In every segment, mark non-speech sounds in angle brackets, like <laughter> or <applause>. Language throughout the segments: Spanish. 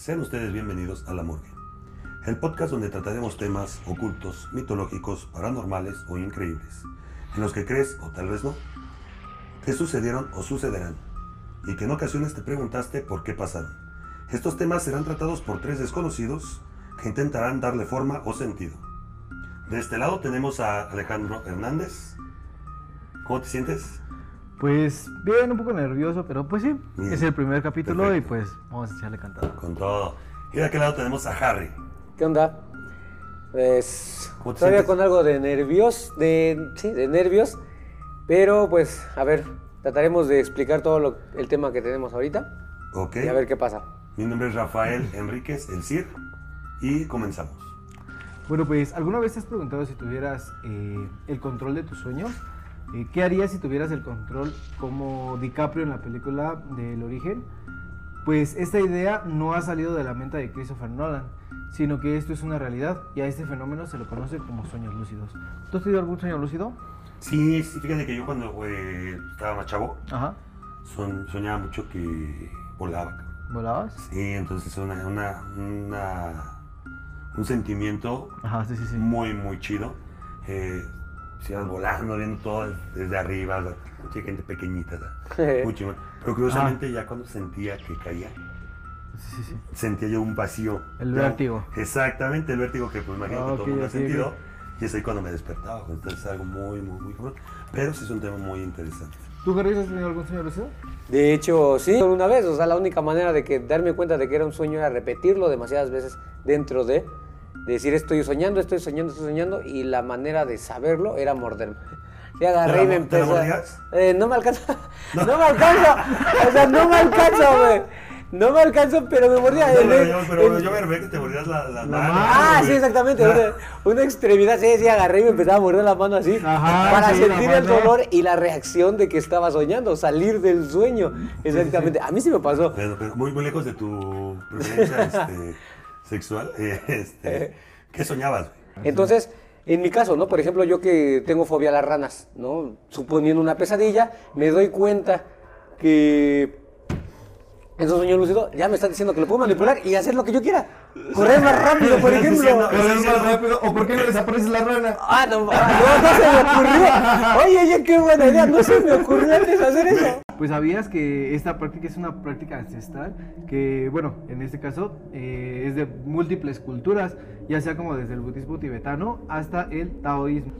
Sean ustedes bienvenidos a La Morgue, el podcast donde trataremos temas ocultos, mitológicos, paranormales o increíbles, en los que crees o tal vez no, que sucedieron o sucederán, y que en ocasiones te preguntaste por qué pasaron. Estos temas serán tratados por tres desconocidos que intentarán darle forma o sentido. De este lado tenemos a Alejandro Hernández. ¿Cómo te sientes? Pues bien, un poco nervioso, pero pues sí, Bien. es el primer capítulo Perfecto. y pues vamos a echarle cantado. Con todo. Y de aquel lado tenemos a Harry. ¿Qué onda? Pues ¿Cómo te todavía sientes? con algo de nervios, de sí, de nervios, pero pues a ver, trataremos de explicar todo lo- el tema que tenemos ahorita Ok. y a ver qué pasa. Mi nombre es Rafael Enríquez, el CIR, y comenzamos. Bueno, pues ¿alguna vez te has preguntado si tuvieras eh, el control de tus sueños? Eh, ¿Qué harías si tuvieras el control como DiCaprio en la película del origen? Pues esta idea no ha salido de la mente de Christopher Nolan, sino que esto es una realidad y a este fenómeno se lo conoce como sueños lúcidos. ¿Tú has tenido algún sueño lúcido? Sí, sí, fíjate que yo cuando estaba más chavo, Ajá. son- soñaba mucho que volaba. ¿Volabas? Sí, entonces una, una, una- un sentimiento Ajá, sí, sí, sí. muy, muy chido. Eh, si ibas volando, viendo todo desde arriba, la pinche gente pequeñita, muy chingón. Pero curiosamente ya cuando sentía que caía, Sí, sí, sí. sentía yo un vacío. El Ya- vértigo. Exactamente, el vértigo que pues imagino que Ah, todo el mundo ha sentido. ok. Y es ahí cuando me despertaba, entonces es algo muy, muy, muy cabrón. Pero sí es un tema muy interesante. ¿Tú, Carlos, has tenido algún sueño lúcido? De hecho, sí, una vez, o sea, la única manera de que darme cuenta de que era un sueño era repetirlo demasiadas veces dentro de, de decir estoy soñando, estoy soñando, estoy soñando, y la manera de saberlo era morderme. Y agarré y me ¿Te la empezó. Eh, no me alcanza, <laughs> no. me alcanza, o sea, no me alcanza, güey. No me alcanza, pero me mordía. No, El- pero yo, pero el- yo me que te mordías la, la, La mano. Ah, sí, exactamente. Ah. Una, una extremidad, sí, sí, agarré y me empezaba a morder la mano así. Ajá, para sí, sentir el dolor y la reacción de que estaba soñando, salir del sueño. Exactamente. A mí sí me pasó. Pero, pero muy, muy lejos de tu preferencia <laughs> este, sexual. <laughs> Este, ¿Qué soñabas? Entonces, en mi caso, ¿no? Por ejemplo, yo que tengo fobia a las ranas, ¿no? Suponiendo una pesadilla, me doy cuenta que en su sueño lúcido ya me está diciendo que lo puedo manipular y hacer lo que yo quiera. Correr más rápido, por ejemplo. diciendo- es más rápido. ¿O por qué no desapareces la rana? Ah, no, ah, no, no se me ocurrió. Oye, oye, qué buena idea. No se me ocurrió antes hacer eso. Pues sabías que esta práctica es una práctica ancestral que, bueno, en este caso eh, es de múltiples culturas, ya sea como desde el budismo tibetano hasta el taoísmo.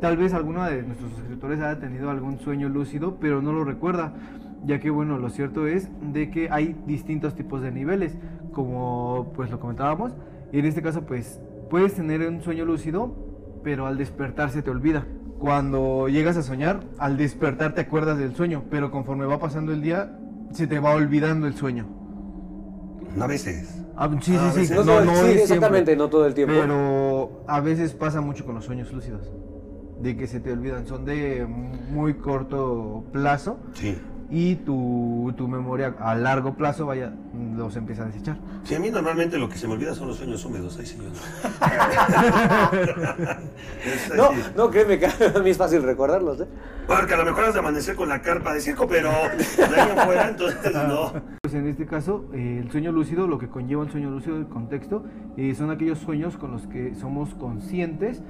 Tal vez alguno de nuestros suscriptores haya tenido algún sueño lúcido, pero no lo recuerda, ya que, bueno, lo cierto es de que hay distintos tipos de niveles, como pues lo comentábamos, y en este caso pues puedes tener un sueño lúcido, pero al despertar se te olvida. Cuando llegas a soñar, al despertar te acuerdas del sueño, pero conforme va pasando el día, se te va olvidando el sueño. A veces. Ah, sí, Ah, a sí, sí. veces. No, todo- sí, siempre, exactamente, no todo el tiempo. Pero a veces pasa mucho con los sueños lúcidos, de que se te olvidan, son de muy corto plazo Sí. Y tu, tu memoria a largo plazo, vaya, los empieza a desechar. Sí, a mí normalmente lo que se me olvida son los sueños húmedos. Ay, señor. <laughs> Es No, así. no, créeme que <laughs> a mí es fácil recordarlos, ¿eh? Porque a lo mejor has de amanecer con la carpa de circo, pero de ahí en fuera, entonces no. Pues en este caso, eh, el sueño lúcido, lo que conlleva un sueño lúcido, el contexto, eh, son aquellos sueños con los que somos conscientes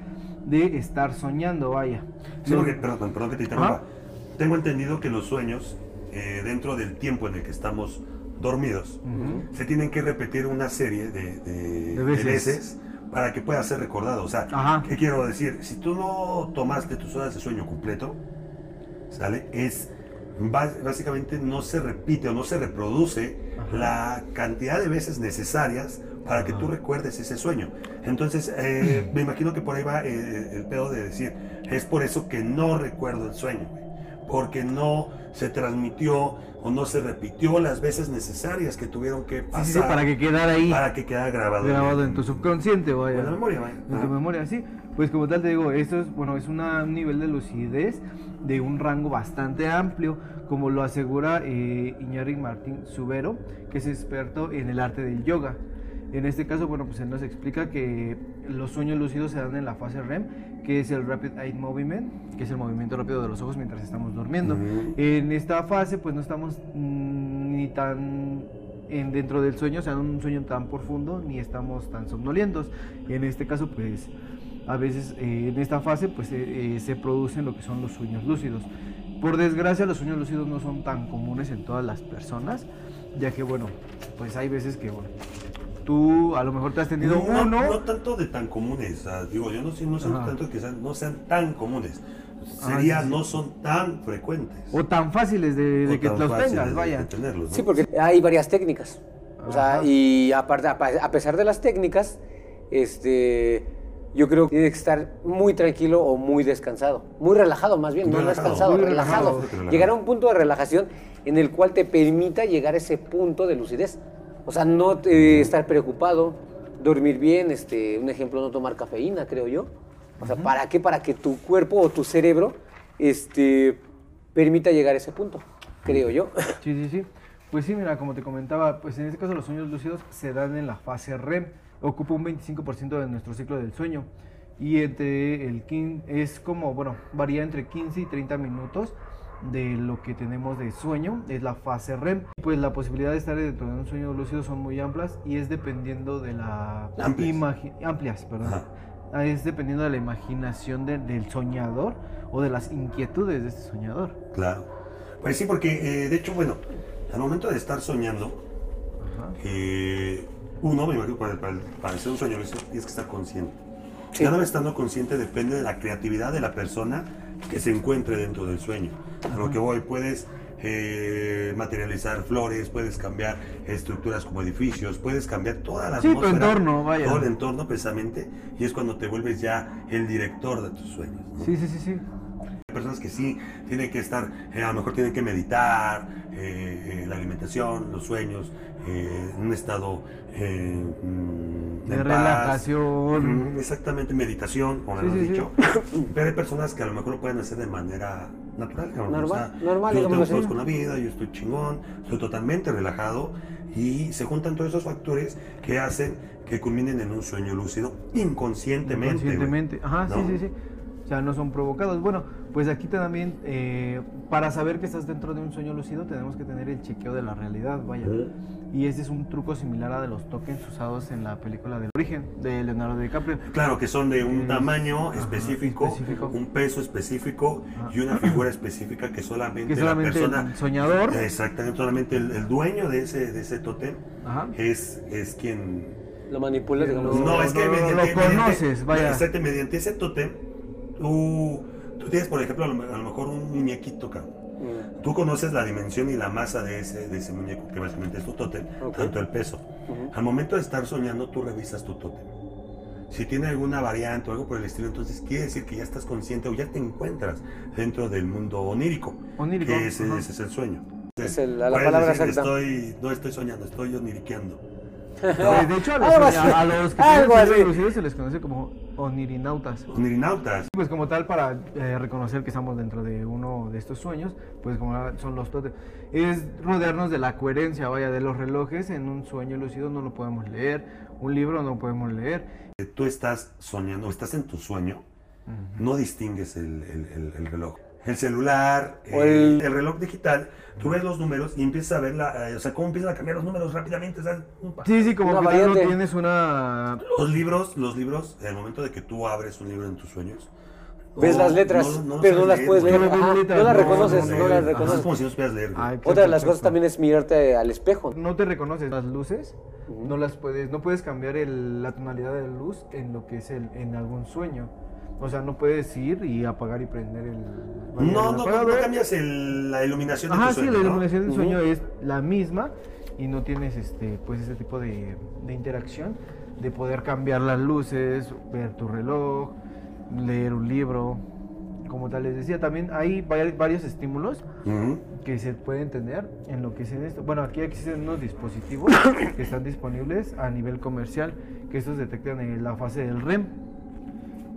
de estar soñando, vaya. Sí, No- porque, perdón, perdón que te interrumpa. Ajá. Tengo entendido que los sueños, eh, dentro del tiempo en el que estamos dormidos, Ujú. se tienen que repetir una serie de, de- De veces. de veces para que pueda ser recordado. O sea, Ajá. ¿qué quiero decir? Si tú no tomaste tus horas de sueño completo, ¿sale? Es básicamente no se repite o no se reproduce Ajá. la cantidad de veces necesarias para que tú recuerdes ese sueño. Entonces, eh, me imagino que por ahí va eh, el pedo de decir, es por eso que no recuerdo el sueño, porque no se transmitió o no se repitió las veces necesarias que tuvieron que pasar sí, sí, para que quedara ahí para que quedara grabado, grabado en tu subconsciente, vaya. en la memoria, vaya. En tu memoria, sí. Pues como tal te digo, esto es, bueno, es una- un nivel de lucidez de un rango bastante amplio, como lo asegura eh, Iñárritu Martín Subero, que es experto en el arte del yoga. En este caso, bueno, pues él nos explica que los sueños lúcidos se dan en la fase REM, que es el Rapid Eye Movement, que es el movimiento rápido de los ojos mientras estamos durmiendo. Ujú. En esta fase, pues no estamos mm, ni tan en, dentro del sueño, o sea, un sueño tan profundo, ni estamos tan somnolientos. En este caso, pues, a veces eh, en esta fase, pues, eh, eh, se producen lo que son los sueños lúcidos. Por desgracia, los sueños lúcidos no son tan comunes en todas las personas, ya que, bueno, pues hay veces que, bueno, tú a lo mejor te has tenido no, uno... no tanto de tan comunes, digo, yo no sé, no sé tanto que sean, no sean tan comunes. Ah, Sería, sí, sí. no son tan frecuentes. O tan fáciles de, de que los tengas, vaya. de tenerlos, ¿no? Sí, porque hay varias técnicas. O sea, y aparte, a pesar de las técnicas, este, yo creo que tienes que estar muy tranquilo o muy descansado. Muy relajado, más bien, no Relajado, descansado, muy relajado. relajado. Relajado. Llegar a un punto de relajación en el cual te permita llegar a ese punto de lucidez. O sea, no te- estar preocupado, dormir bien, este, un ejemplo, no tomar cafeína, creo yo. O sea, ¿para qué? Para que tu cuerpo o tu cerebro este, permita llegar a ese punto, creo yo. <laughs> Sí, sí, sí. Pues sí, mira, como te comentaba, pues en este caso los sueños lúcidos se dan en la fase REM, ocupa un 25% de nuestro ciclo del sueño y entre el 15, es como, bueno, varía entre 15 y 30 minutos de lo que tenemos de sueño, es la fase REM. Pues la posibilidad de estar dentro de un sueño lúcido son muy amplias y es dependiendo de la imagi- amplias, perdón. Ajá. Ah, Es dependiendo de la imaginación de- del soñador o de las inquietudes de este soñador. Claro. Pues sí, porque eh, de hecho, bueno, al momento de estar soñando, eh, uno, me imagino, para, para, para hacer un sueño lúcido, tienes que estar consciente. Sí. Una vez estando consciente depende de la creatividad de la persona que se encuentre dentro del sueño. A lo que voy, puedes eh, materializar flores, puedes cambiar estructuras como edificios, puedes cambiar toda la Sí, tu atmósfera, entorno, vaya. Todo el entorno precisamente, y es cuando te vuelves ya el director de tus sueños. ¿no? Sí, sí, sí, sí. Personas que sí tienen que estar, eh, a lo mejor tienen que meditar, eh, eh, la alimentación, los sueños, eh, un estado eh, mm, De paz. relajación. Exactamente, meditación, como Sí, lo hemos sí, sí. dicho. <coughs> Pero hay personas que a lo mejor lo pueden hacer de manera natural. Normal, normal, Yo digámoslo tengo con la vida, yo estoy chingón, estoy totalmente relajado y se juntan todos esos factores que hacen que culminen en un sueño lúcido inconscientemente. Ajá, ¿No? sí, sí, sí. O sea, no son provocados. Bueno, pues aquí también, eh, para saber que estás dentro de un sueño lúcido, tenemos que tener el chequeo de la realidad, vaya. Y este es un truco similar a de los tokens usados en la película del origen de Leonardo DiCaprio. Claro, que son de un Es- tamaño ajá, específico, específico. un peso específico Ajá. y una figura específica que solamente, Que la solamente persona, el soñador. exactamente, solamente el, el dueño de ese, de ese tótem Ajá. es, es quien... Lo manipulas, digamos. No, es que no, mediante, lo conoces, vaya. Exacto, mediante ese tótem, tú, tú tienes, por ejemplo, a lo, a lo mejor un muñequito, cabrón. Mm. Tú conoces la dimensión y la masa de ese, de ese muñeco, que básicamente es tu tótem, tanto el peso. Al momento de estar soñando, tú revisas tu tótem. Si tiene alguna variante o algo por el estilo, entonces quiere decir que ya estás consciente o ya te encuentras dentro del mundo onírico. Onírico, Que ese, ese es el sueño. Es el- la palabra decir, exacta. Estoy, no estoy soñando, estoy oniriqueando. <laughs> Eh, de hecho, a los, así. a los que tienen lúcidos se les conoce como onirinautas. Onirinautas. Pues como tal, para eh, reconocer que estamos dentro de uno de estos sueños, pues como son los tótems, es rodearnos de la coherencia, vaya, de los relojes en un sueño lúcido no lo podemos leer, un libro no podemos leer. Que Tú estás soñando, estás en tu sueño, no distingues el, el- el- el reloj. El celular, eh, el... reloj digital, tú ves los números y empiezas a ver la, eh, o sea, cómo empiezan a cambiar los números rápidamente. ¿sabes? Sí, sí, como Una que tal no tienes una... Los libros, los libros, en el momento de que tú abres un libro en tus sueños, Ves las letras, pero no las puedes leer. No ves Ajá, letras, no las no, reconoces, no, no, no, las no. Ajá, es reconoces. como si no supieras leer. Ay, Otra de las cosas también es mirarte al espejo. No te reconoces las luces, no las puedes, no puedes cambiar el- la tonalidad de la luz en lo que es el, en algún sueño. O sea, no puedes ir y apagar y prender el... No, el no, no, no cambias el- la iluminación de Ajá, tu sí, sueño, la ¿no? iluminación del sueño es la misma y no tienes este, pues ese tipo de, de interacción de poder cambiar las luces, ver tu reloj, leer un libro. Como tal les decía, también hay vari- varios estímulos que se pueden tener en lo que es en esto. Bueno, aquí existen unos dispositivos que están disponibles a nivel comercial que estos detectan en la fase del REM.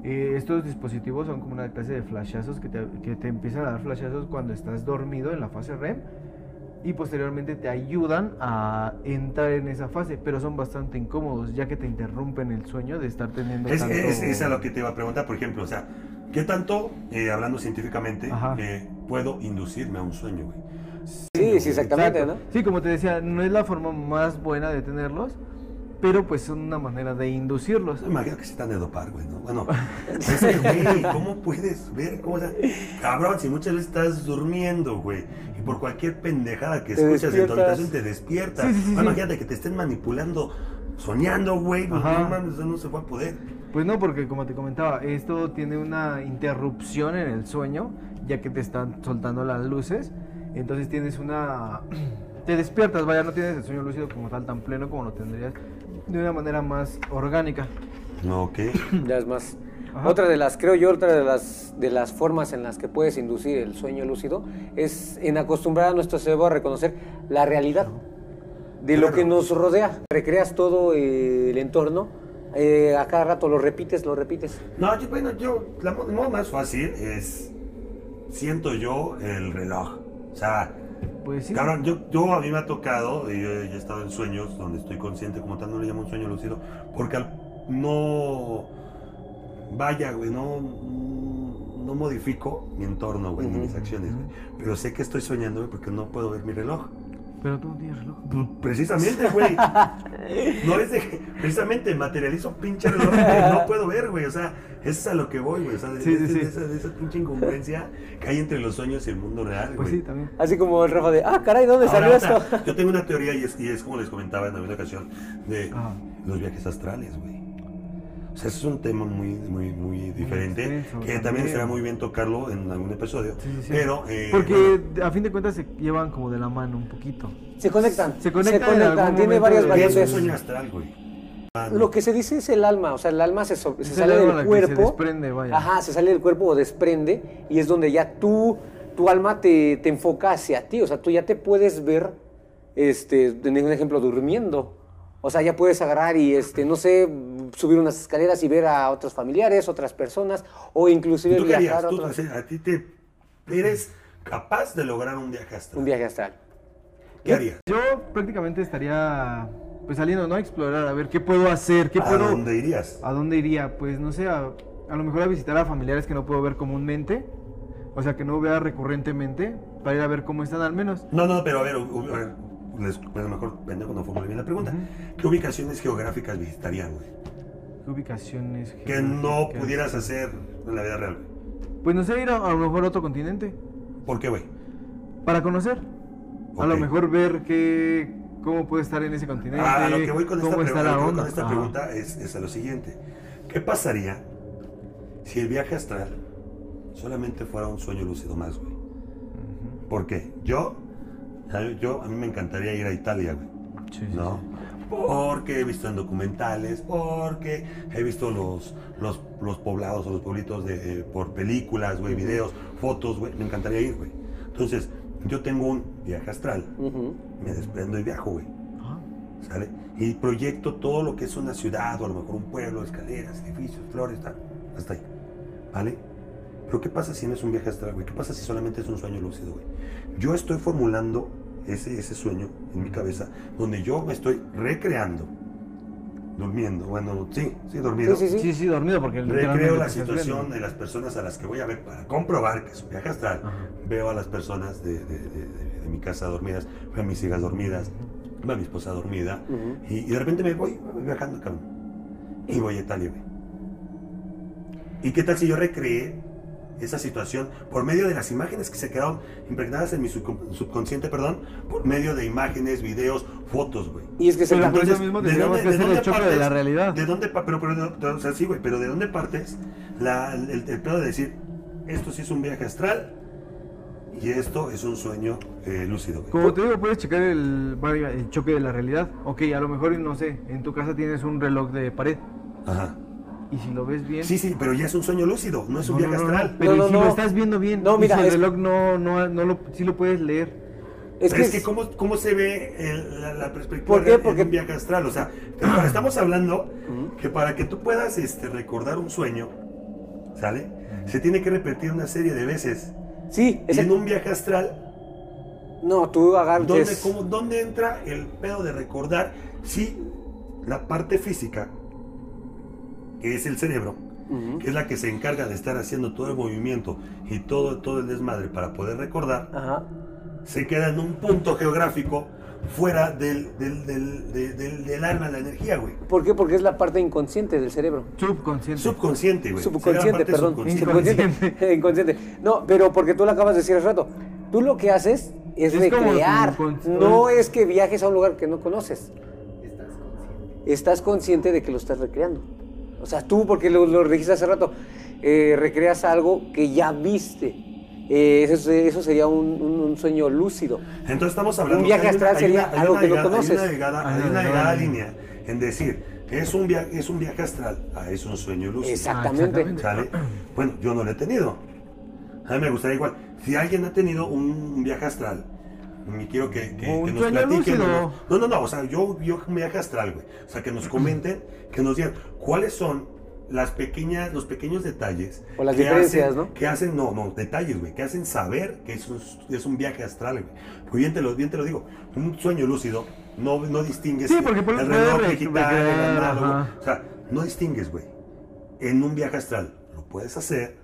Eh, estos dispositivos son como una clase de flashazos que te, que te empiezan a dar flashazos cuando estás dormido en la fase REM y posteriormente te ayudan a entrar en esa fase, pero son bastante incómodos ya que te interrumpen el sueño de estar teniendo Es, tanto... es, es a lo que te iba a preguntar, por ejemplo, o sea, ¿qué tanto, eh, hablando científicamente, eh, puedo inducirme a un sueño, güey? Sí, sí, exactamente, Exacto. ¿no? Sí, como te decía, no es la forma más buena de tenerlos, pero pues son una manera de inducirlos. Me imagino que se están de dopar, güey, ¿no? Bueno, <laughs> es que, güey, ¿cómo puedes ver? ¿Cómo, o sea, cabrón, si muchas veces estás durmiendo, güey, y por cualquier pendejada que Te escuchas en tu habitación te despiertas. Sí, sí, sí, No, sí. Imagínate que te estén manipulando, soñando, güey, pues no mames, eso no se va a poder. Pues no, porque como te comentaba, esto tiene una interrupción en el sueño, ya que te están soltando las luces. Entonces tienes una... <clears throat> Te despiertas, vaya, no tienes el sueño lúcido como tal tan pleno como lo tendrías de una manera más orgánica. No, ¿qué? <coughs> Ya es más. Ajá. Otra de las, creo yo, otra de las, de las formas en las que puedes inducir el sueño lúcido es en acostumbrar a nuestro cerebro a reconocer la realidad de lo que nos rodea. Recreas todo eh, el entorno, eh, a cada rato lo repites, lo repites. No, yo, bueno, yo, la modo más fácil es, siento yo, el reloj. O sea, Pues sí. Cabrón, yo, yo a mí me ha tocado, y yo he estado en sueños donde estoy consciente, como tal, no le llamo un sueño lúcido, porque al- no. Vaya, güey, no. No modifico mi entorno, güey, ni mis acciones, güey. Pero sé que estoy soñando, güey, porque no puedo ver mi reloj. Pero tú no tienes reloj. Pues, Precisamente, güey. <laughs> No es de. Precisamente materializo un pinche reloj que no puedo ver, güey. O sea, eso es a lo que voy, güey. O sea, de, Sí, de- sí, de sí. esa, de esa pinche incongruencia que hay entre los sueños y el mundo real, Pues güey. sí, también. Así como el Rafa de, ah, caray, ¿dónde Ahora, salió esto? Yo tengo una teoría y es, y es como les comentaba en alguna ocasión de los viajes astrales, güey. O sea, ese es un tema muy, muy, muy diferente extenso que también también. será muy bien tocarlo en algún episodio. Sí, sí, sí. Pero, eh, Porque a fin de cuentas se llevan como de la mano un poquito. Se conectan. Se conectan en algún Tiene varias ¿qué es un variantes. sueño astral, güey? Lo que se dice es el alma, o sea, el alma se, so- se sale del que se cuerpo. desprende, vaya. Ajá, se sale del cuerpo o desprende y es donde ya tú, tu alma te, te enfoca hacia ti, o sea, tú ya te puedes ver, este, en un ejemplo, durmiendo. O sea, ya puedes agarrar y, este, no sé, subir unas escaleras y ver a otros familiares, otras personas, o inclusive ¿Tú viajar a a ti te eres capaz de lograr un viaje astral. un viaje astral. ¿Qué harías? Yo prácticamente estaría pues saliendo, ¿no? A explorar, a ver qué puedo hacer, qué ¿A puedo... dónde irías? ¿A dónde iría? Pues no sé, a, a lo mejor a visitar a familiares que no puedo ver comúnmente, o sea, que no vea recurrentemente, para ir a ver cómo están al menos. No, no, pero a a ver, les- a lo mejor pendejo no formulé bien la pregunta. ¿Qué ubicaciones geográficas visitarían, güey? ¿Qué ubicaciones? Que no pudieras hacer en la vida real. güey. Pues no sé, ir a, a lo mejor a otro continente, ¿Por qué, güey? para conocer. A lo mejor ver qué, cómo puede estar en ese continente, Ah, lo que voy con esta, voy con pregunta es, es a lo siguiente. ¿Qué pasaría si el viaje astral solamente fuera un sueño lúcido más, güey? ¿Por qué? Yo, yo, a mí me encantaría ir a Italia, güey. Sí, sí, ¿no? Porque he visto en documentales, porque he visto los, los, los poblados o los pueblitos de, eh, por películas, güey, videos, fotos, güey. Me encantaría ir, güey. Entonces, yo tengo un viaje astral, me desprendo y viajo, güey. ¿Sale? Y proyecto todo lo que es una ciudad o a lo mejor un pueblo, escaleras, edificios, flores, tal. Hasta ahí. ¿Vale? Pero ¿qué pasa si no es un viaje astral, güey? ¿Qué pasa si solamente es un sueño lúcido, güey? Yo estoy formulando ese, ese sueño en mi cabeza donde yo me estoy recreando, durmiendo, bueno, sí, sí, dormido. Sí, sí, Sí, sí, dormido porque Recreo la situación de las personas a las que voy a ver para comprobar que es un viaje astral. Ajá. Veo a las personas de, de- de- de- de mi casa dormidas, veo a mis hijas dormidas, veo a mi esposa dormida y, y de repente me voy viajando, cabrón. Y voy a Italia. ¿Y qué tal si yo recreé esa situación por medio de las imágenes que se quedaron impregnadas en mi subcon- subconsciente, perdón, por medio de imágenes, videos, fotos, güey? Y es que se Pero eso mismo tendríamos que hacer el choque de la realidad. ¿De dónde pero, pero, de- o sea, sí, güey, pero ¿de dónde partes la, el, el pedo de decir, esto sí es un viaje astral y esto es un sueño eh, lúcido, güey? Como te digo, puedes checar el, el choque de la realidad. Ok, a lo mejor, no sé, en tu casa tienes un reloj de pared. Ajá. Y si lo ves bien. Sí, sí, pero ya es un sueño lúcido, no es un No, viaje no, no, no, astral. pero No, no, si no. lo estás viendo bien, No, y mira, si el es- reloj no, no, no lo, sí lo puedes leer. Es Pero que, es que ¿cómo, cómo se ve el- la, la perspectiva ¿Por qué? en un viaje astral? O sea, <clears throat> estamos hablando que para que tú puedas este, recordar un sueño, ¿sale? Se tiene que repetir una serie de veces. sí, Y es en un viaje astral, No, tú agarras. ¿dónde, ¿dónde entra el pedo de recordar si la parte física, que es el cerebro, que es la que se encarga de estar haciendo todo el movimiento y todo, todo el desmadre para poder recordar, se queda en un punto geográfico fuera del, del, del, de- del, del alma, la energía, güey. ¿Por qué? Porque es la parte inconsciente del cerebro. Subconsciente. Subconsciente, güey. Subconsciente, perdón. subconsciente. Inconsciente. <laughs> Inconsciente. No, pero porque tú lo acabas de decir hace rato. Tú lo que haces es, recrear. No es que viajes a un lugar que no conoces. Estás consciente de que lo estás recreando. O sea, tú, porque lo, lo dijiste hace rato, eh, recreas algo que ya viste. Eh, eso, eso sería un, un- un sueño lúcido. Entonces estamos hablando Un viaje hay una- astral hay sería una- algo que no delgada- conoces. Hay una Ah, hay no, una no, delgada no. línea en decir que es un viaje, es un viaje astral, ah, es un sueño lúcido. Exactamente. exactamente. ¿Sale? Bueno, yo no lo he tenido. A mí me gustaría igual. Si alguien ha tenido un viaje astral, y quiero que, que- que nos platiquen. ¿no? No, no, o sea, yo, yo un viaje astral, güey. O sea, que nos comenten, que nos digan cuáles son las pequeñas, los pequeños detalles. O las que diferencias, hacen- ¿no? Que hacen, no, no, detalles, güey, que hacen saber que es un, es un viaje astral, güey. Pues bien te, lo, bien te lo digo, un sueño lúcido no, no distingues Sí, porque por- el reloj re- digital, el recrear, análogo. ajá. O sea, no distingues, güey. En un viaje astral lo puedes hacer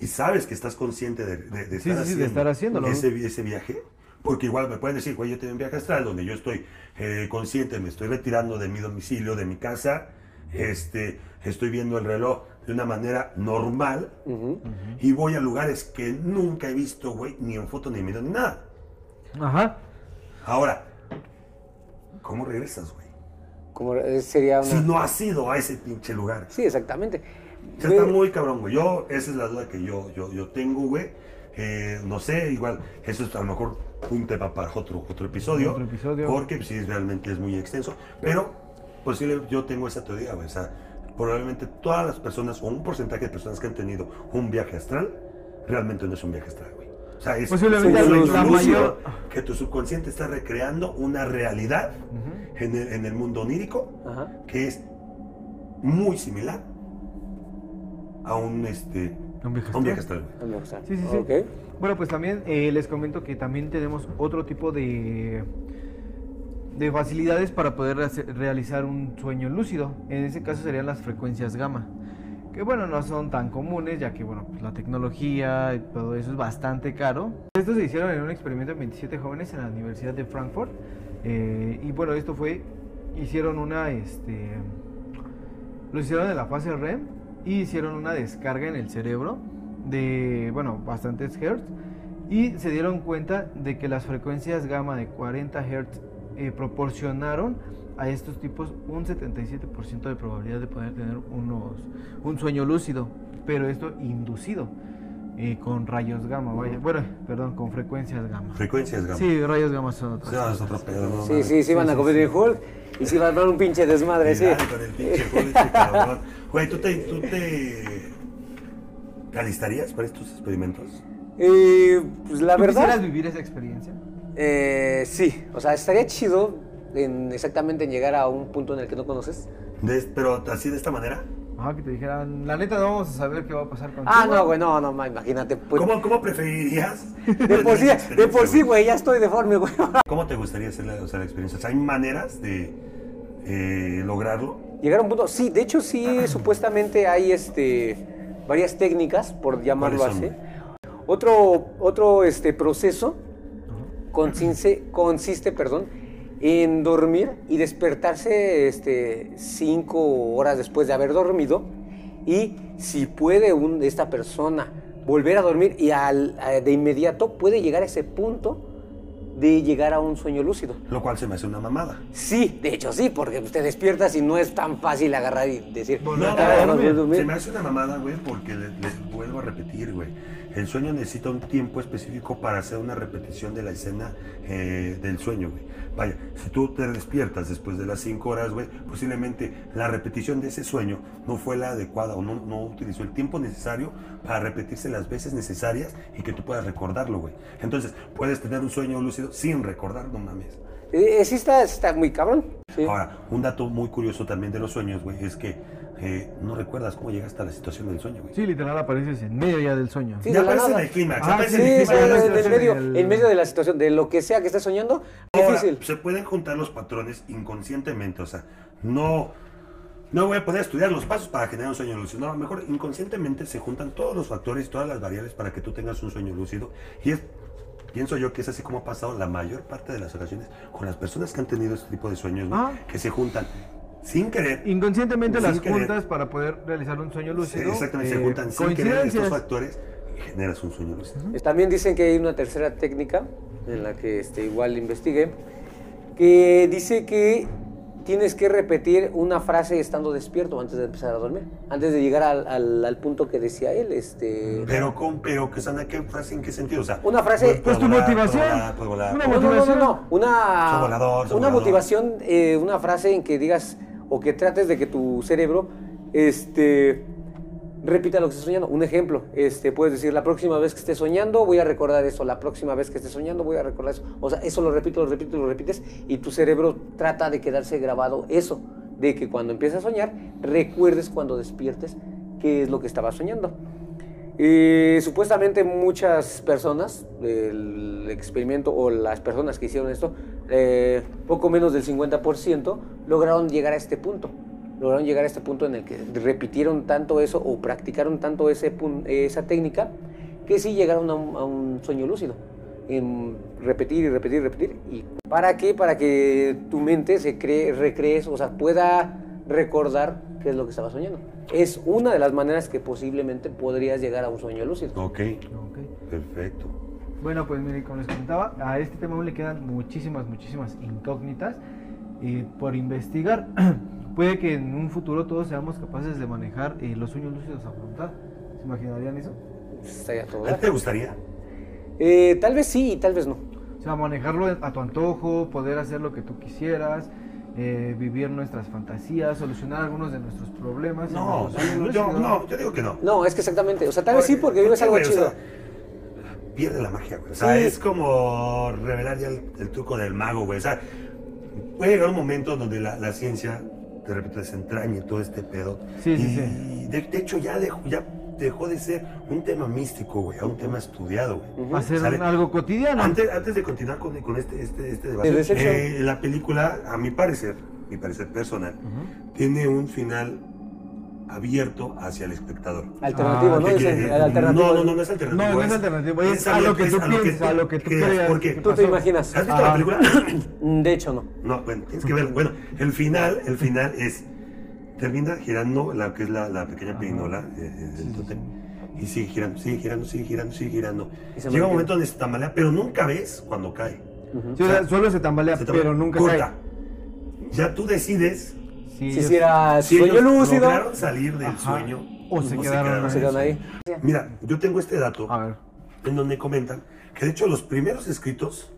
y sabes que estás consciente de, de- de Sí, estar, sí, sí, de estar haciéndolo. Ese, ese viaje. Porque igual me pueden decir, güey, yo tengo un viaje astral donde yo estoy eh, consciente, me estoy retirando de mi domicilio, de mi casa, este, estoy viendo el reloj de una manera normal Ujú. y voy a lugares que nunca he visto, güey, ni en foto, ni en video, ni nada. Ajá. Ahora, ¿cómo regresas, güey? Como eh, sería una... Si no has ido a ese pinche lugar. Sí, exactamente. O sea, está muy cabrón, güey. Yo, esa es la duda que yo, yo, yo tengo, güey. Eh, no sé, igual, eso es a lo mejor un tema para otro, otro episodio. Otro episodio. Porque pues, sí, realmente es muy extenso. Pero, pues sí, le- yo tengo esa teoría, güey. O sea, probablemente todas las personas, o un porcentaje de personas que han tenido un viaje astral, realmente no es un viaje astral, güey. O sea, es Posiblemente un sueño la lúcido mayor- que tu subconsciente está recreando una realidad en, el, en el mundo onírico que es muy similar a un este Un viaje un viaje astral. Me gusta. Sí, sí, sí. Bueno, pues también eh, les comento que también tenemos otro tipo de, de facilidades para poder hacer- realizar un sueño lúcido. En ese caso serían las frecuencias gamma. Que bueno, no son tan comunes, ya que bueno, pues, la tecnología y todo eso es bastante caro. Estos se hicieron en un experimento en 27 jóvenes en la Universidad de Frankfurt. eh, y bueno, esto fue, hicieron una, este, lo hicieron en la fase REM y hicieron una descarga en el cerebro de, bueno, bastantes hertz y se dieron cuenta de que las frecuencias gamma de 40 hertz eh, proporcionaron a estos tipos un 77% de probabilidad de poder tener unos, un sueño lúcido, pero esto inducido eh, con rayos gamma, vaya, bueno, perdón, con frecuencias gamma. Frecuencias gamma. Sí, rayos gamma son otras. sea, es otro pedo, ¿no? Sí, sí, sí, van a convertir en Hulk y sí van a dar un pinche desmadre, sí. Dale con el pinche Hulk, cabrón. Güey, ¿tú te, tú te te alistarías para estos experimentos? Eh, pues la ¿Tú verdad, quisieras vivir esa experiencia? eh, sí. O sea, estaría chido en exactamente en llegar a un punto en el que no conoces. De- pero así de esta manera. Ajá, que te dijeran, la neta no vamos a saber qué va a pasar contigo. Ah, no, güey, no, no, ma, imagínate. Pues, ¿Cómo, ¿Cómo preferirías? <laughs> de por sí, <laughs> de por sí, güey, ya estoy deforme, güey. <laughs> ¿Cómo te gustaría hacer la, o sea, la experiencia? O sea, ¿Hay maneras de eh, lograrlo? Llegar a un punto, sí, de hecho sí, supuestamente hay este varias técnicas, por llamarlo ¿Cuáles son, así. Otro, otro este, proceso consiste, consiste perdón, en dormir y despertarse este, cinco horas después de haber dormido y si puede un- esta persona volver a dormir y al- a- de inmediato puede llegar a ese punto de llegar a un sueño lúcido. Lo cual se me hace una mamada. Sí, de hecho sí, porque te despiertas y no es tan fácil agarrar y decir, Volver No, a "Ah, dormir". voy a dormir". se me hace una mamada, güey, porque le- les vuelvo a repetir, güey. El sueño necesita un tiempo específico para hacer una repetición de la escena eh, del sueño, güey. Vaya, si tú te despiertas después de las 5 horas, güey, posiblemente la repetición de ese sueño no fue la adecuada o no, no utilizó el tiempo necesario para repetirse las veces necesarias y que tú puedas recordarlo, güey. Entonces, puedes tener un sueño lúcido sin recordar, no mames. Eh, sí está, sí está muy cabrón. Sí. Ahora, un dato muy curioso también de los sueños, güey, es que eh, no recuerdas cómo llegaste a la situación del sueño, güey. Sí, literal apareces en medio ya del sueño. Sí, ya aparece en el clímax, Ah, sí, en Sí, medio, el- en medio de la situación, de lo que sea que estés soñando, Ahora, difícil. se pueden juntar los patrones inconscientemente, o sea, no, no voy a poder estudiar los pasos para generar un sueño lúcido, no, a lo mejor inconscientemente se juntan todos los factores, todas las variables para que tú tengas un sueño lúcido y es pienso yo que es así como ha pasado la mayor parte de las ocasiones con las personas que han tenido este tipo de sueños, ¿no? Ah. que se juntan sin querer. Inconscientemente Sin las querer. juntas para poder realizar un sueño lúcido. Exactamente, se eh, juntan sin querer estos factores y generas un sueño lúcido. También dicen que hay una tercera técnica en la que este, igual investigué, que dice que tienes que repetir una frase estando despierto antes de empezar a dormir, antes de llegar al, al- al punto que decía él. Este, Pero con, pero que sana, ¿qué frase en qué sentido? O sea, Una frase- puedes- Pues tu volar, motivación. volar, volar. Una No, no, no, no, motivación. no. Una, Soy volador, soy una volador. motivación, eh, una frase en que digas o que trates de que tu cerebro este, repita lo que estés soñando. Un ejemplo, este, puedes decir, la próxima vez que estés soñando voy a recordar eso, la próxima vez que estés soñando voy a recordar eso. O sea, eso lo repito, lo repito, lo repites y tu cerebro trata de quedarse grabado eso, de que cuando empieces a soñar recuerdes cuando despiertes qué es lo que estabas soñando. Eh, supuestamente muchas personas, el experimento o las personas que hicieron esto, eh, poco menos del 50% lograron llegar a este punto. Lograron llegar a este punto en el que repitieron tanto eso o practicaron tanto ese esa técnica que sí llegaron a un, a un sueño lúcido. En repetir y repetir y repetir. ¿Y para qué? Para que tu mente se cree, recrees, o sea, pueda recordar qué es lo que estaba soñando. Es una de las maneras que posiblemente podrías llegar a un sueño lúcido. Ok, Ok. perfecto. Bueno, pues mire, como les comentaba, a este tema aún le quedan muchísimas, muchísimas incógnitas eh, por investigar. <clears throat> Puede que en un futuro todos seamos capaces de manejar eh, los sueños lúcidos a voluntad. ¿Se imaginarían eso? Estaría todo ¿A ti te gustaría? Eh, tal vez sí y tal vez no. O sea, manejarlo a tu antojo, poder hacer lo que tú quisieras, eh, vivir nuestras fantasías, solucionar algunos de nuestros problemas. No, los sueños yo, no, yo digo que no. No, es que exactamente. O sea, tal vez sí porque vives algo? O chido. sea, pierde la magia, güey. O sea, Sí. es como revelar ya el, el truco del mago, güey. O sea, puede llegar un momento donde la, la ciencia de repente desentrañe todo este pedo. Sí, sí, y, sí. De, de hecho, ya dejó, ya dejó de ser un tema místico, güey, a un tema estudiado, güey. Va a ser algo cotidiano. Antes, antes de continuar con, con este, este, este debate, eh, la película, a mi parecer, mi parecer personal, tiene un final abierto hacia el espectador. Alternativo, Ah, ¿no? Alternativo. No, no, no, no es alternativo. No, no es alternativo, es a lo que tú piensas, a lo que tú creas. ¿Por qué? que Tú te imaginas. ¿Has visto la película? De hecho, no. No, bueno, tienes que verla. Bueno, el final, el final es termina girando la que es la, la pequeña pirinola eh, eh, del tótem y sigue girando, sigue girando, sigue girando, sigue girando. Y se Llega un mantiene. momento donde se tambalea, pero nunca ves cuando cae. Sí, o sea, solo se tambalea, Se tambalea. pero nunca Corta. cae. Ya tú decides Sí, Si es- hiciera si sueño ellos lúcido, lograron salir del Ajá. sueño O se quedaron se quedan ahí. Mira, yo tengo este dato A ver. en donde comentan que de hecho los primeros escritos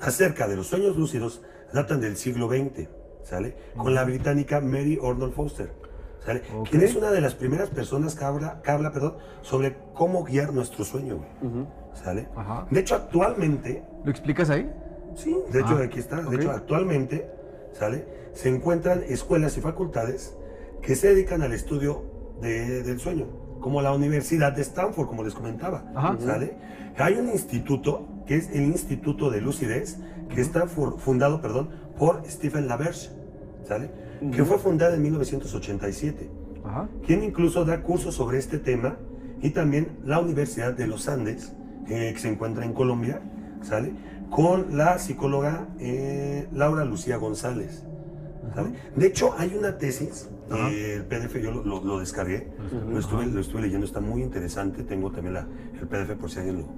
acerca de los sueños lúcidos datan del siglo XX, ¿sale? Con la británica Mary Ordon Foster, ¿sale? Ok. Quien es una de las primeras personas que habla, que habla perdón, sobre cómo guiar nuestro sueño, güey, Ujú. ¿sale? Ajá. De hecho, actualmente, ¿Lo explicas ahí? sí, de hecho Ah, aquí está, de ok. hecho actualmente, ¿sale? Se encuentran escuelas y facultades que se dedican al estudio de- del sueño, como la Universidad de Stanford, como les comentaba, Ajá. ¿sale? Hay un instituto que es el Instituto de Lucidez, que está fu- fundado, perdón, por Stephen LaBerge, ¿sale? Que fue fundado en 1987, Ajá. quien incluso da cursos sobre este tema y también la Universidad de los Andes, eh, que se encuentra en Colombia, ¿sale? Con la psicóloga eh, Laura Lucía González. ¿sale? De hecho, hay una tesis, eh, el PDF yo lo, lo- lo descargué, lo estuve, lo estuve leyendo, está muy interesante, tengo también la, el PDF por si alguien lo,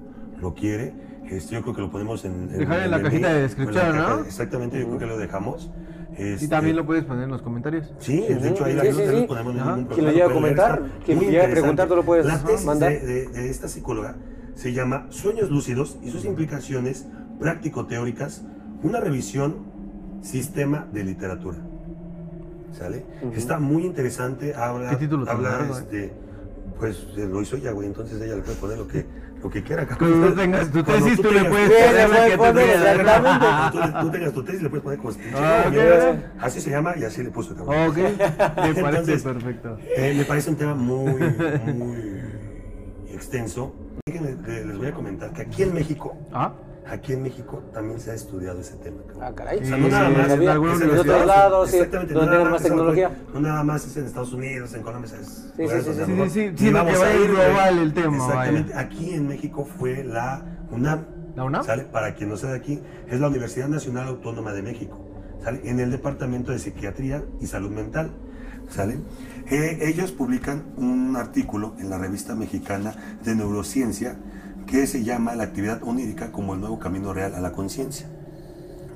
lo quiere, este, yo creo que lo ponemos en... Dejar en la el cajita link, de en la descripción, caja- ¿no? Exactamente, yo creo que lo dejamos. Y Este, también lo puedes poner en los comentarios. Sí, de hecho ahí la Sí, sí, sí. ponemos en Ajá. ningún Quien lo problema, llegue a comentar, quien muy llegue a preguntar, tú lo puedes La tesis mandar. De, de- de esta psicóloga se llama Sueños lúcidos y sus implicaciones práctico-teóricas, una revisión sistema de literatura. ¿Sale? Ujú. Está muy interesante, habla, ¿Qué título habla largo, eh? este, pues lo hizo ella, güey, entonces ella le puede poner lo que, lo que quiera. Cuando tú tengas tu tesis, tú le puedes poner que. Cuando <laughs> tú, tengas tu tesis, le puedes poner como Ah. Así se llama y así le puso. Ok, me <laughs> parece perfecto. Eh, me parece un tema muy, muy extenso. Les voy a comentar que aquí en México, Ah, aquí en México también se ha estudiado ese tema. Ah, caray. Sí, O sea, no nada más en alguna En otros lados, sí, Exactamente, donde no tengan más tecnología. No nada más es en Estados Unidos, en Colombia, es sí, sí, sí, sí, que va a ir global el tema, Exactamente. Aquí en México fue la UNAM ¿La UNAM? ¿Sale? Para quien no sea de aquí, es la Universidad Nacional Autónoma de México. ¿Sale? En el Departamento de Psiquiatría y Salud Mental. ¿Sale? Eh, ellos publican un artículo en la revista mexicana de neurociencia que se llama La actividad onírica como el nuevo camino real a la conciencia.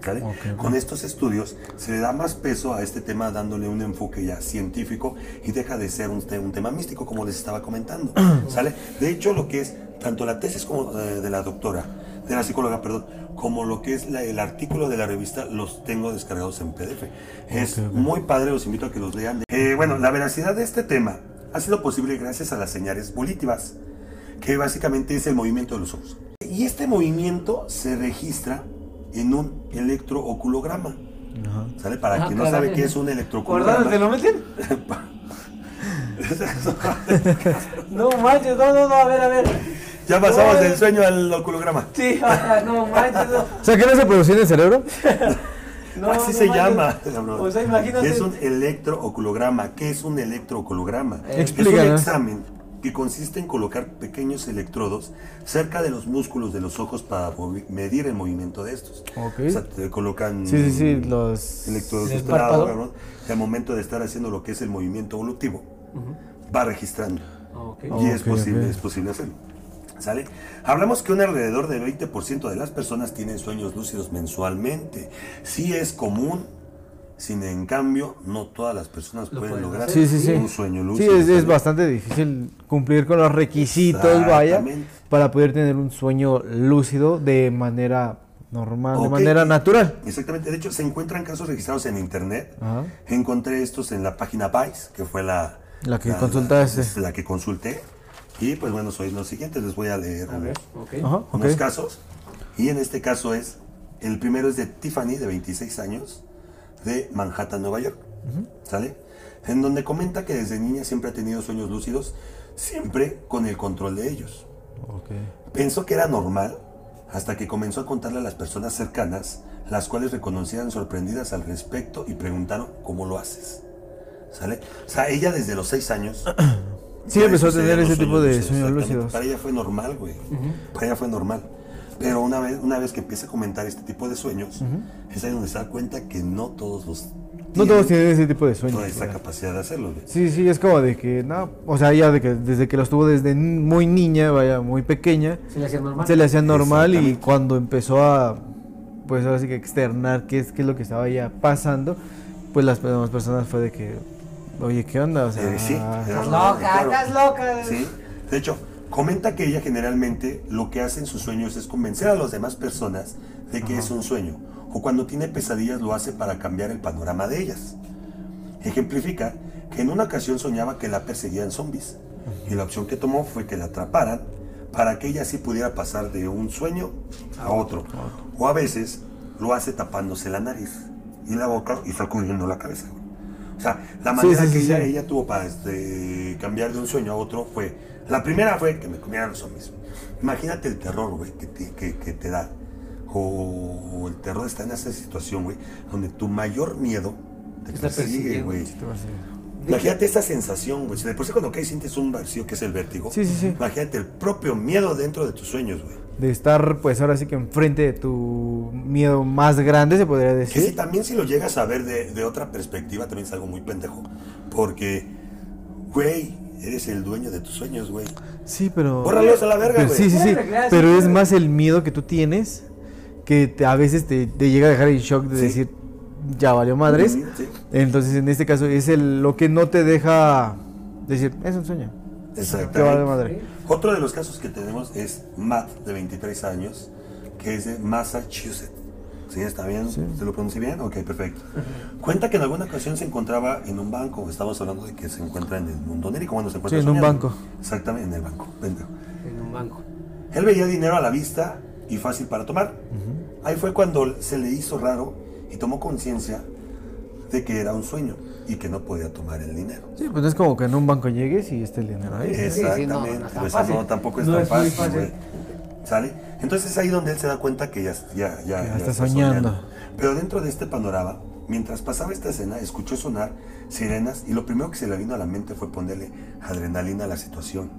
¿Sale? Ok, ok. Con estos estudios se le da más peso a este tema dándole un enfoque ya científico y deja de ser un, un tema místico como les estaba comentando. <clears throat> ¿Sale? De hecho, lo que es tanto la tesis como eh, de la doctora, de la psicóloga, perdón, como lo que es la- el artículo de la revista, los tengo descargados en PDF. Es Ok, ok. muy padre, los invito a que los lean. Eh, bueno, la veracidad de este tema ha sido posible gracias a las señales volitivas, que básicamente es el movimiento de los ojos. Y este movimiento se registra en un electrooculograma. Ajá. ¿Sale? Para Ah, quien no sabe qué es un ¿Por electrooculograma. dónde te lo meten? <laughs> No manches, no, no, no, a ver, a ver. ya pasamos No, del sueño al oculograma. Sí, no manches, no. <laughs> O sea, ¿qué no se producía en el cerebro? <laughs> no Así no se manches. llama. O sea, imagínate. Es un electrooculograma. ¿Qué es un electrooculograma? Eh, es un examen que consiste en colocar pequeños electrodos cerca de los músculos de los ojos para medir el movimiento de estos. Ok. O sea, te colocan Sí, sí, sí, los... electrodos ¿El de este y al momento de estar haciendo lo que es el movimiento volutivo, va registrando. Ok. y es Ok, posible, es posible hacerlo. ¿Sale? Hablamos que un alrededor del 20% de las personas tienen sueños lúcidos mensualmente. Sí es común, sin en cambio, no todas las personas Lo pueden pueden lograr Sí, sí, sí. un sueño Sí, lúcido. es, es ¿sale? bastante difícil cumplir con los requisitos, vaya, Exactamente. para poder tener un sueño lúcido de manera normal, de Ok. manera natural. Exactamente. De hecho, se encuentran casos registrados en internet. Ajá. Encontré estos en la página Vice, que fue la, La que consultaste. La, la que consulté. Y pues bueno, soy los siguientes, les voy a leer A ver, ok. Ajá, unos casos. Y en este caso es, el primero es de Tiffany, de 26 años, de Manhattan, Nueva York. ¿Sale? En donde comenta que desde niña siempre ha tenido sueños lúcidos, siempre con el control de ellos. Ok. Pensó que era normal hasta que comenzó a contarle a las personas cercanas, las cuales reconocían sorprendidas al respecto y preguntaron cómo lo haces. ¿Sale? O sea, ella desde los 6 años. <clears throat> Sí, empezó a tener ese tipo de sueños lúcidos. Para ella fue normal, güey. Para ella fue normal. Pero una vez, una vez que empieza a comentar este tipo de sueños, es ahí donde se da cuenta que no todos los. No todos tienen ese tipo de sueños. toda esa vaya. capacidad de hacerlo, güey. Sí, sí, es como de que, no, o sea, ella de que desde que los tuvo desde muy niña, vaya, muy pequeña, ¿Se le hacía normal? se le hacía normal y cuando empezó a, pues ahora sí que externar qué es, qué es lo que estaba ya pasando, pues las demás personas fue de que, oye, ¿qué onda? O sea, Eh, sí, Estás loca, claro. estás loca. Sí, de hecho, comenta que ella generalmente lo que hace en sus sueños es convencer a las demás personas de que es un sueño, o cuando tiene pesadillas lo hace para cambiar el panorama de ellas. Ejemplifica que en una ocasión soñaba que la perseguían zombies, y la opción que tomó fue que la atraparan para que ella así pudiera pasar de un sueño a otro, o a veces lo hace tapándose la nariz y la boca y sacudiendo la cabeza. O sea, la manera sí, que sí, ella, sí. ella tuvo para este, cambiar de un sueño a otro fue, la primera fue que me comieran los zombies. Imagínate el terror, güey, que te, que, que te da. O, o el terror está en esa situación, güey, donde tu mayor miedo te Está persigue, güey. Imagínate esa sensación, güey. Si de por sí cuando caes sientes un vacío que es el vértigo. Sí, sí, sí. Imagínate el propio miedo dentro de tus sueños, güey. de estar, pues ahora sí que enfrente de tu miedo más grande, se podría Que si decir. también si lo llegas a ver de, de otra perspectiva, también es algo muy pendejo. Porque, güey, eres el dueño de tus sueños, güey. Sí, pero... Bórralos a la verga, Pero güey. sí, sí, sí. Pero sí, es más el miedo que tú tienes que te- a veces te, te llega a dejar en shock de Sí. decir, ya valió madres. Ujú, sí. Entonces, en este caso, es el, lo que no te deja decir, es un sueño. Vale Exactamente. madre. Otro de los casos que tenemos es Matt, de 23 años, que es de Massachusetts. ¿Sí? ¿Está bien? Sí. ¿Se lo pronuncié bien? Ok, perfecto. Cuenta que en alguna ocasión se encontraba en un banco. Estamos hablando de que se encuentra en el mundo onírico. Cuando se encuentra Sí, en un banco. Exactamente, en el banco. pendejo. En un banco. Él veía dinero a la vista y fácil para tomar. Ahí fue cuando se le hizo raro y tomó conciencia de que era un sueño y que no podía tomar el dinero. Sí, pues es como que en un banco llegues y esté el dinero ahí. sí, Exactamente, no, no es tan pues, fácil. no, tampoco es No tan es fácil, fácil. güey. ¿Sale? Entonces es ahí donde él se da cuenta que ya, ya, ya, Ya ya está soñando. Pero dentro de este panorama, mientras pasaba esta escena, escuchó sonar sirenas y lo primero que se le vino a la mente fue ponerle adrenalina a la situación.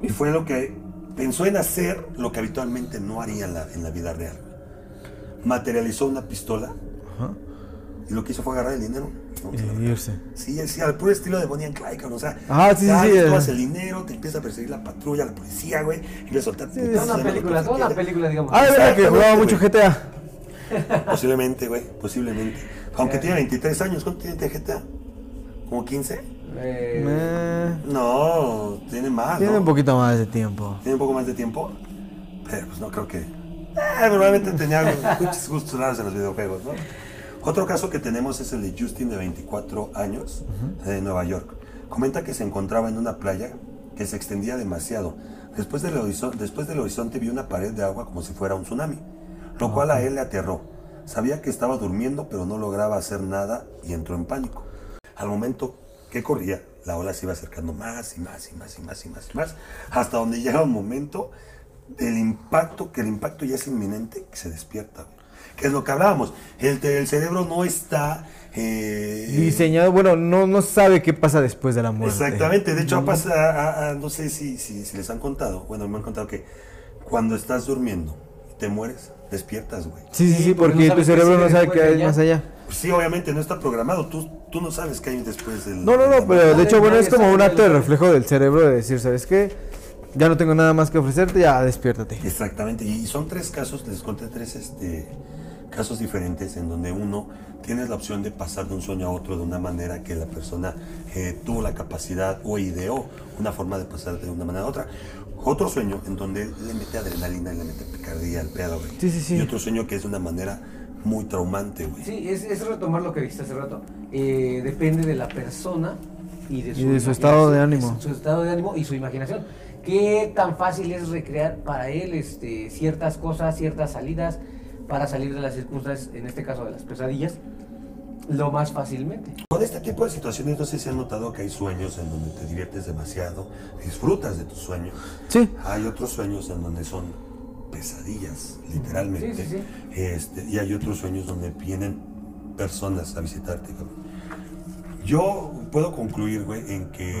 Y fue lo que pensó en hacer lo que habitualmente no haría en la, en la vida real. Materializó una pistola. Y lo que hizo fue agarrar el dinero. Y irse. Sí, sí, al puro estilo de Bonnie and Clyde, cabrón, O sea, Ah, sí, sí, sí, tomas eh. el dinero, te empieza a perseguir la patrulla, la policía, güey, y a soltar Toda putazos, una película, toda una película, digamos. Ah, de verdad que jugaba mucho. GTA. <laughs> Posiblemente, güey, posiblemente. Aunque tiene 23 años, ¿cuánto tiene de GTA? ¿Como 15? Eh, Eh, No, tiene más, tiene ¿no? un poquito más de tiempo. Tiene un poco más de tiempo, pero pues no creo que... Eh, probablemente tenía <laughs> muchos gustos raros en los videojuegos, ¿no? Otro caso que tenemos es el de Justin, de 24 años, de Nueva York. Comenta que se encontraba en una playa que se extendía demasiado. Después del, horizonte, después del horizonte vio una pared de agua como si fuera un tsunami, lo cual a él le aterró. Sabía que estaba durmiendo, pero no lograba hacer nada y entró en pánico. Al momento que corría, la ola se iba acercando más y más y más y más y más y más, hasta donde llega un momento del impacto, que el impacto ya es inminente, que se despierta. Que es lo que hablábamos. El, el cerebro no está... eh, Diseñado, bueno, no, no sabe qué pasa después de la muerte. Exactamente, de hecho pasa, a- a- no sé si, si, si les han contado, bueno, me han contado que cuando estás durmiendo y te mueres, despiertas, güey. Sí, sí, Sí, porque porque no tu cerebro no sabe qué hay allá. más allá. Pues sí, obviamente no está programado, tú, tú no sabes qué hay después del... No, no, no, pero de hecho, bueno, es como un acto de reflejo del cerebro de decir, ¿sabes qué? Ya no tengo nada más que ofrecerte, ya despiértate. Exactamente, y son tres casos, les conté tres este, casos diferentes en donde uno tienes la opción de pasar de un sueño a otro de una manera que la persona eh, tuvo la capacidad o ideó una forma de pasar de una manera a otra. Otro sueño en donde le mete adrenalina le mete picardía al pedo, güey. Sí, sí, sí. Y otro sueño que es de una manera muy traumante, güey. Sí, es, es retomar lo que dijiste hace rato. Eh, depende de la persona y de su, Y de su estado de ánimo. Su estado de ánimo y su imaginación. ¿Qué tan fácil es recrear para él este, ciertas cosas, ciertas salidas para salir de las circunstancias, en este caso de las pesadillas, lo más fácilmente? Con este tipo de situaciones, no sé si han notado que hay sueños en donde te diviertes demasiado, disfrutas de tus sueños. Sí. Hay otros sueños en donde son pesadillas, literalmente. Sí, sí, sí. Este, y hay otros sueños donde vienen personas a visitarte. Yo puedo concluir, güey, en que.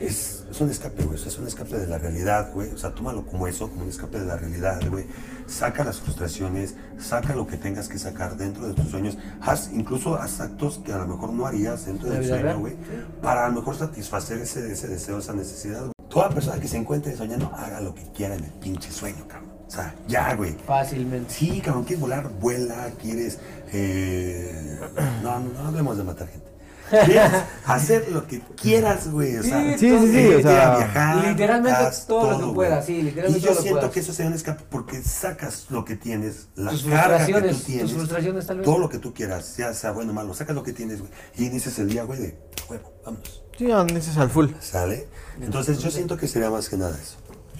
Es, es un escape, güey. o sea, es un escape de la realidad, güey. O sea, tómalo como eso, como un escape de la realidad, güey. Saca las frustraciones, saca lo que tengas que sacar dentro de tus sueños. Haz, incluso haz actos que a lo mejor no harías dentro ¿La del sueño, güey. Para a lo mejor satisfacer ese, ese deseo, esa necesidad, güey. Toda persona que se encuentre soñando, haga lo que quiera en el pinche sueño, cabrón. O sea, ya, güey. Fácilmente. Sí, cabrón, quieres volar, vuela, quieres... eh, <clears throat> No, no, no hablemos de matar gente. <laughs> Hacer lo que quieras, güey. O sea, Sí, sí, sí, sí, o sea, viajar, literalmente haz todo lo que puedas, sí, literalmente Y yo todo lo siento puedas. que eso sería un escape porque sacas lo que tienes, la Tus carga que tú tienes, tus frustraciones tal vez. todo lo que tú quieras, ya sea bueno o malo, sacas lo que tienes, güey. Y inicias el día, güey, de huevo, vámonos. Sí, andes al full. ¿Sale? Entonces yo siento que sería más que nada eso.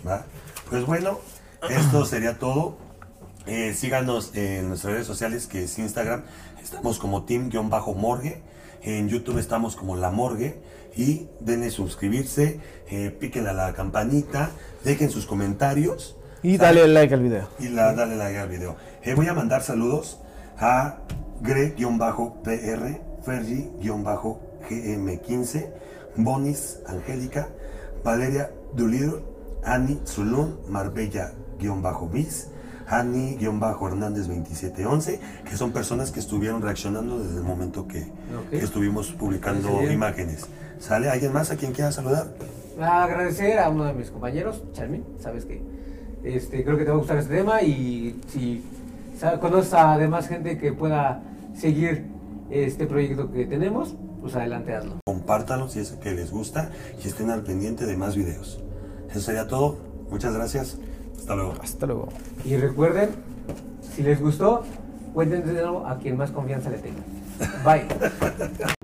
¿va? Pues bueno, esto sería todo. Eh, síganos en nuestras redes sociales, que es Instagram. Estamos como team-morgue. En YouTube estamos como La Morgue. Y denle suscribirse, eh, píquenle a la campanita, dejen sus comentarios. Y dale like al video. y la, dale like al video. Eh, voy a mandar saludos a Gre-PR, Fergie-GM15, Bonis Angélica, Valeria Dulidor, Ani Zulón, Marbella-Bis, Ani-Hernández2711, que son personas que estuvieron reaccionando desde el momento que, estuvimos publicando imágenes. ¿Sale? ¿Alguien más a quien quiera saludar? Agradecer a uno de mis compañeros, Charmin, sabes que este, creo que te va a gustar este tema y si conoces a demás gente que pueda seguir este proyecto que tenemos, pues adelante hazlo. Compártanlo si es que les gusta y estén al pendiente de más videos. Eso sería todo. Muchas gracias. Hasta luego. Hasta luego. Y recuerden, si les gustó, cuéntenos a quien más confianza le tengan. Bye. <laughs>